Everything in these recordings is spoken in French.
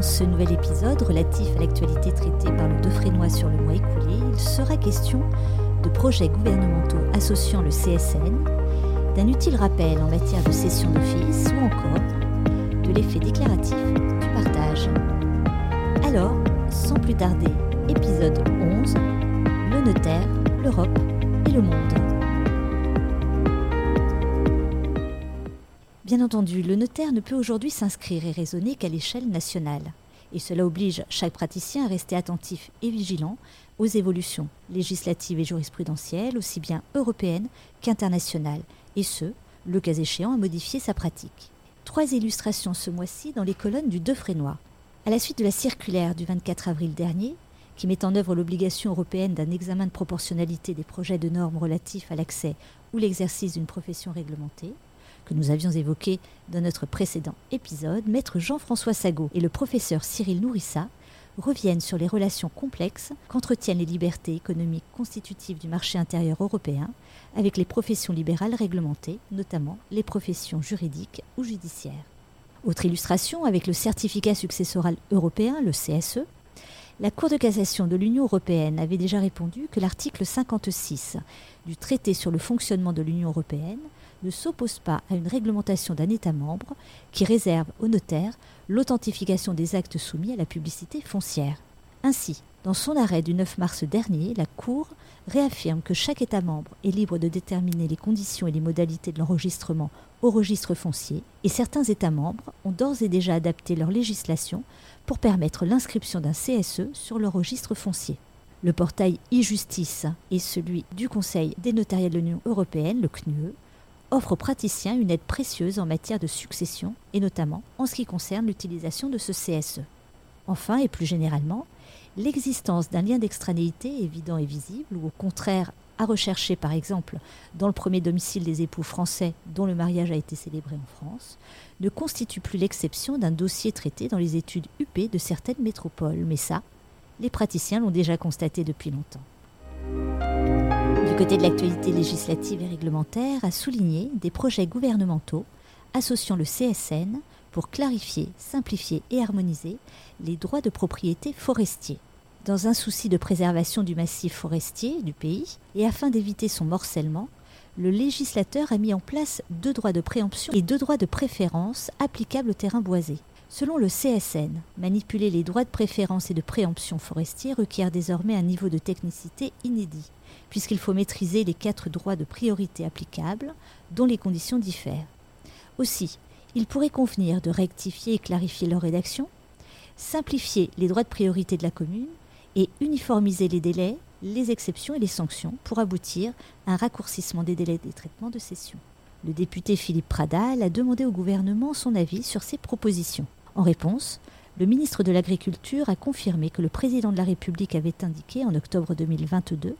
Dans ce nouvel épisode relatif à l'actualité traitée par le Defrénois sur le mois écoulé, il sera question de projets gouvernementaux associant le CSN, d'un utile rappel en matière de cession d'office ou encore de l'effet déclaratif du partage. Alors, sans plus tarder, épisode 11, le notaire, l'Europe et le monde. Bien entendu, le notaire ne peut aujourd'hui s'inscrire et raisonner qu'à l'échelle nationale. Et cela oblige chaque praticien à rester attentif et vigilant aux évolutions législatives et jurisprudentielles, aussi bien européennes qu'internationales, et ce, le cas échéant, à modifier sa pratique. Trois illustrations ce mois-ci dans les colonnes du Defrénois. À la suite de la circulaire du 24 avril dernier, qui met en œuvre l'obligation européenne d'un examen de proportionnalité des projets de normes relatifs à l'accès ou l'exercice d'une profession réglementée, nous avions évoqué dans notre précédent épisode, maître Jean-François Sagot et le professeur Cyril Nourissa reviennent sur les relations complexes qu'entretiennent les libertés économiques constitutives du marché intérieur européen avec les professions libérales réglementées, notamment les professions juridiques ou judiciaires. Autre illustration avec le certificat successoral européen, le CSE, la Cour de cassation de l'Union européenne avait déjà répondu que l'article 56 du traité sur le fonctionnement de l'Union européenne ne s'oppose pas à une réglementation d'un État membre qui réserve au notaire l'authentification des actes soumis à la publicité foncière. Ainsi, dans son arrêt du 9 mars dernier, la Cour réaffirme que chaque État membre est libre de déterminer les conditions et les modalités de l'enregistrement au registre foncier, et certains États membres ont d'ores et déjà adapté leur législation pour permettre l'inscription d'un CSE sur le registre foncier. Le portail e-justice et celui du Conseil des notariats de l'Union européenne, le CNUE, offre aux praticiens une aide précieuse en matière de succession et notamment en ce qui concerne l'utilisation de ce CSE. Enfin et plus généralement, l'existence d'un lien d'extranéité évident et visible ou au contraire à rechercher par exemple dans le premier domicile des époux français dont le mariage a été célébré en France, ne constitue plus l'exception d'un dossier traité dans les études UP de certaines métropoles. Mais ça, les praticiens l'ont déjà constaté depuis longtemps côté de l'actualité législative et réglementaire, a souligné des projets gouvernementaux associant le CSN pour clarifier, simplifier et harmoniser les droits de propriété forestiers. Dans un souci de préservation du massif forestier du pays et afin d'éviter son morcellement, le législateur a mis en place deux droits de préemption et deux droits de préférence applicables au terrain boisé. Selon le CSN, manipuler les droits de préférence et de préemption forestiers requiert désormais un niveau de technicité inédit puisqu'il faut maîtriser les quatre droits de priorité applicables, dont les conditions diffèrent. Aussi, il pourrait convenir de rectifier et clarifier leur rédaction, simplifier les droits de priorité de la commune et uniformiser les délais, les exceptions et les sanctions pour aboutir à un raccourcissement des délais des traitements de cession. Le député Philippe Pradal a demandé au gouvernement son avis sur ces propositions. En réponse, le ministre de l'Agriculture a confirmé que le président de la République avait indiqué en octobre 2022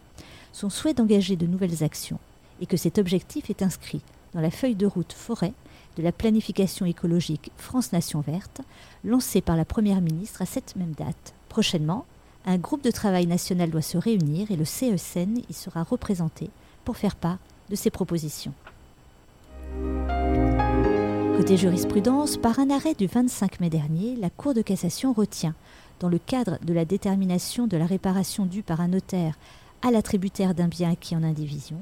son souhait d'engager de nouvelles actions et que cet objectif est inscrit dans la feuille de route forêt de la planification écologique France Nation Verte, lancée par la Première ministre à cette même date. Prochainement, un groupe de travail national doit se réunir et le CESN y sera représenté pour faire part de ses propositions. Côté jurisprudence, par un arrêt du 25 mai dernier, la Cour de cassation retient, dans le cadre de la détermination de la réparation due par un notaire à l'attributaire d'un bien acquis en indivision,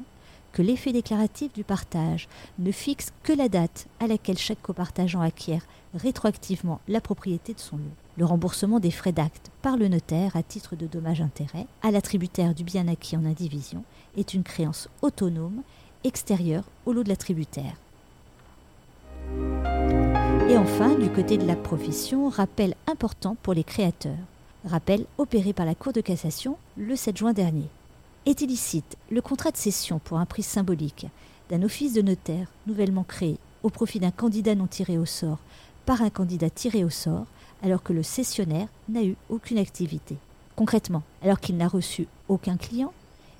que l'effet déclaratif du partage ne fixe que la date à laquelle chaque copartageant acquiert rétroactivement la propriété de son lot. Le remboursement des frais d'acte par le notaire à titre de dommage-intérêt à l'attributaire du bien acquis en indivision est une créance autonome extérieure au lot de l'attributaire. Et enfin, du côté de la profession, rappel important pour les créateurs. Rappel opéré par la Cour de cassation le 7 juin dernier. Est illicite le contrat de cession pour un prix symbolique d'un office de notaire nouvellement créé au profit d'un candidat non tiré au sort par un candidat tiré au sort alors que le cessionnaire n'a eu aucune activité. Concrètement, alors qu'il n'a reçu aucun client,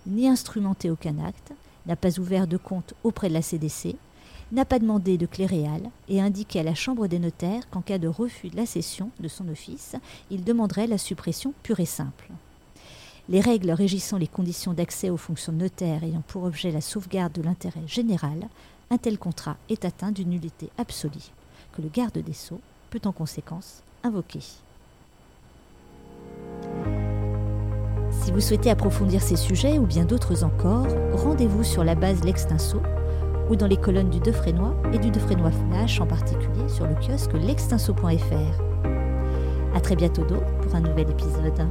ni instrumenté aucun acte, n'a pas ouvert de compte auprès de la CDC, n'a pas demandé de cléréal et indiqué à la Chambre des notaires qu'en cas de refus de la cession de son office, il demanderait la suppression pure et simple. Les règles régissant les conditions d'accès aux fonctions de notaire ayant pour objet la sauvegarde de l'intérêt général, un tel contrat est atteint d'une nullité absolue, que le garde des Sceaux peut en conséquence invoquer. Si vous souhaitez approfondir ces sujets ou bien d'autres encore, rendez-vous sur la base L'Extinso ou dans les colonnes du Defrénois et du Defrénois Flash en particulier sur le kiosque l'extinso.fr. À très bientôt pour un nouvel épisode.